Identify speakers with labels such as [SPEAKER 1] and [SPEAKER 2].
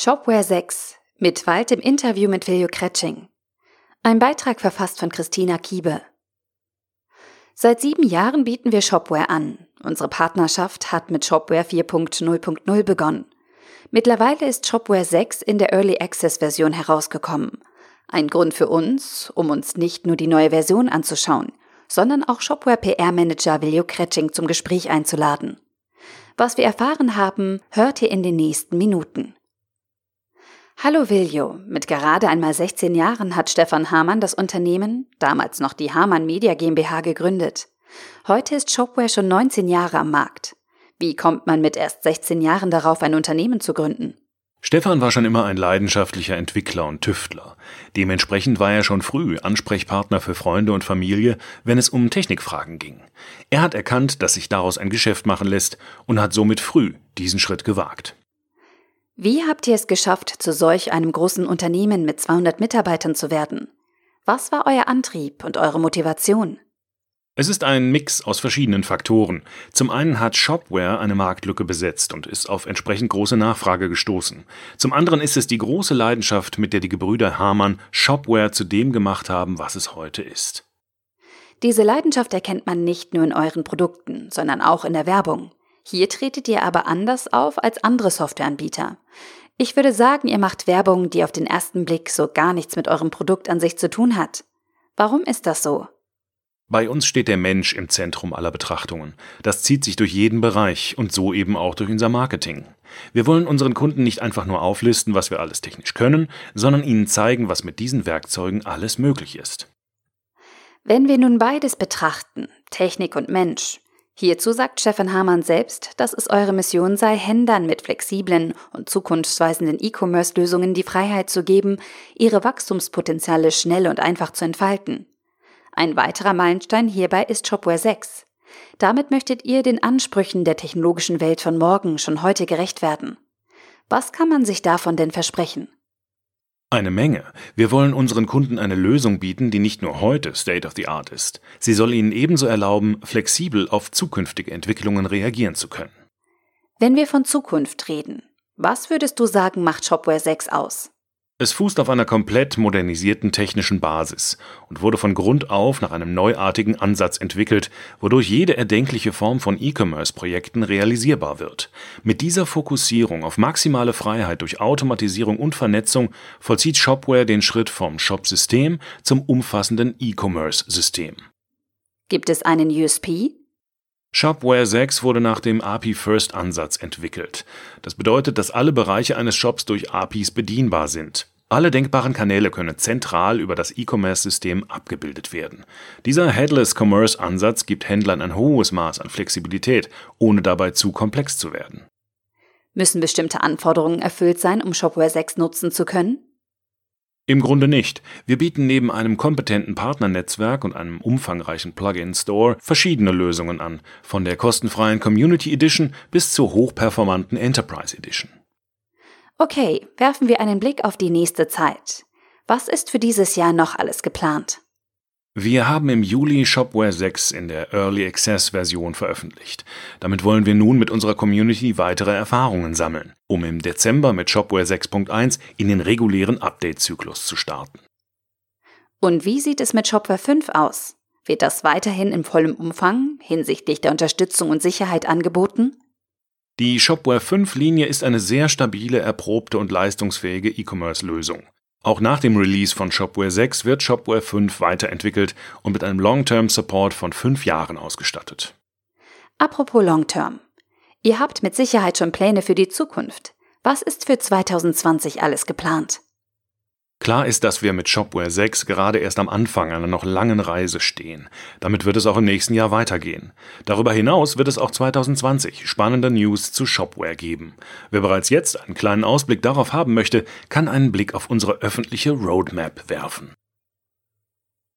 [SPEAKER 1] Shopware 6 mit Wald im Interview mit Viljo Kretsching. Ein Beitrag verfasst von Christina Kiebe. Seit sieben Jahren bieten wir Shopware an. Unsere Partnerschaft hat mit Shopware 4.0.0 begonnen. Mittlerweile ist Shopware 6 in der Early Access Version herausgekommen. Ein Grund für uns, um uns nicht nur die neue Version anzuschauen, sondern auch Shopware PR Manager Viljo Kretsching zum Gespräch einzuladen. Was wir erfahren haben, hört ihr in den nächsten Minuten. Hallo Viljo, mit gerade einmal 16 Jahren hat Stefan Hamann das Unternehmen, damals noch die Hamann Media GmbH, gegründet. Heute ist Shopware schon 19 Jahre am Markt. Wie kommt man mit erst 16 Jahren darauf, ein Unternehmen zu gründen?
[SPEAKER 2] Stefan war schon immer ein leidenschaftlicher Entwickler und Tüftler. Dementsprechend war er schon früh Ansprechpartner für Freunde und Familie, wenn es um Technikfragen ging. Er hat erkannt, dass sich daraus ein Geschäft machen lässt und hat somit früh diesen Schritt gewagt.
[SPEAKER 1] Wie habt ihr es geschafft, zu solch einem großen Unternehmen mit 200 Mitarbeitern zu werden? Was war euer Antrieb und eure Motivation?
[SPEAKER 2] Es ist ein Mix aus verschiedenen Faktoren. Zum einen hat Shopware eine Marktlücke besetzt und ist auf entsprechend große Nachfrage gestoßen. Zum anderen ist es die große Leidenschaft, mit der die Gebrüder Hamann Shopware zu dem gemacht haben, was es heute ist.
[SPEAKER 1] Diese Leidenschaft erkennt man nicht nur in euren Produkten, sondern auch in der Werbung. Hier tretet ihr aber anders auf als andere Softwareanbieter. Ich würde sagen, ihr macht Werbung, die auf den ersten Blick so gar nichts mit eurem Produkt an sich zu tun hat. Warum ist das so?
[SPEAKER 2] Bei uns steht der Mensch im Zentrum aller Betrachtungen. Das zieht sich durch jeden Bereich und so eben auch durch unser Marketing. Wir wollen unseren Kunden nicht einfach nur auflisten, was wir alles technisch können, sondern ihnen zeigen, was mit diesen Werkzeugen alles möglich ist.
[SPEAKER 1] Wenn wir nun beides betrachten, Technik und Mensch, Hierzu sagt Stefan Hamann selbst, dass es eure Mission sei, Händlern mit flexiblen und zukunftsweisenden E-Commerce-Lösungen die Freiheit zu geben, ihre Wachstumspotenziale schnell und einfach zu entfalten. Ein weiterer Meilenstein hierbei ist Shopware 6. Damit möchtet ihr den Ansprüchen der technologischen Welt von morgen schon heute gerecht werden. Was kann man sich davon denn versprechen?
[SPEAKER 2] Eine Menge. Wir wollen unseren Kunden eine Lösung bieten, die nicht nur heute State of the Art ist. Sie soll ihnen ebenso erlauben, flexibel auf zukünftige Entwicklungen reagieren zu können.
[SPEAKER 1] Wenn wir von Zukunft reden, was würdest du sagen, macht Shopware 6 aus?
[SPEAKER 2] Es fußt auf einer komplett modernisierten technischen Basis und wurde von Grund auf nach einem neuartigen Ansatz entwickelt, wodurch jede erdenkliche Form von E-Commerce-Projekten realisierbar wird. Mit dieser Fokussierung auf maximale Freiheit durch Automatisierung und Vernetzung vollzieht Shopware den Schritt vom Shop-System zum umfassenden E-Commerce-System.
[SPEAKER 1] Gibt es einen USP?
[SPEAKER 2] Shopware 6 wurde nach dem API-First-Ansatz entwickelt. Das bedeutet, dass alle Bereiche eines Shops durch APIs bedienbar sind. Alle denkbaren Kanäle können zentral über das E-Commerce-System abgebildet werden. Dieser Headless Commerce-Ansatz gibt Händlern ein hohes Maß an Flexibilität, ohne dabei zu komplex zu werden.
[SPEAKER 1] Müssen bestimmte Anforderungen erfüllt sein, um Shopware 6 nutzen zu können?
[SPEAKER 2] Im Grunde nicht. Wir bieten neben einem kompetenten Partnernetzwerk und einem umfangreichen Plugin-Store verschiedene Lösungen an, von der kostenfreien Community Edition bis zur hochperformanten Enterprise Edition.
[SPEAKER 1] Okay, werfen wir einen Blick auf die nächste Zeit. Was ist für dieses Jahr noch alles geplant?
[SPEAKER 2] Wir haben im Juli Shopware 6 in der Early Access Version veröffentlicht. Damit wollen wir nun mit unserer Community weitere Erfahrungen sammeln, um im Dezember mit Shopware 6.1 in den regulären Update-Zyklus zu starten.
[SPEAKER 1] Und wie sieht es mit Shopware 5 aus? Wird das weiterhin in vollem Umfang hinsichtlich der Unterstützung und Sicherheit angeboten?
[SPEAKER 2] Die Shopware 5 Linie ist eine sehr stabile, erprobte und leistungsfähige E-Commerce-Lösung. Auch nach dem Release von Shopware 6 wird Shopware 5 weiterentwickelt und mit einem Long-Term Support von fünf Jahren ausgestattet.
[SPEAKER 1] Apropos Long-Term. Ihr habt mit Sicherheit schon Pläne für die Zukunft. Was ist für 2020 alles geplant?
[SPEAKER 2] Klar ist, dass wir mit Shopware 6 gerade erst am Anfang einer noch langen Reise stehen. Damit wird es auch im nächsten Jahr weitergehen. Darüber hinaus wird es auch 2020 spannende News zu Shopware geben. Wer bereits jetzt einen kleinen Ausblick darauf haben möchte, kann einen Blick auf unsere öffentliche Roadmap werfen.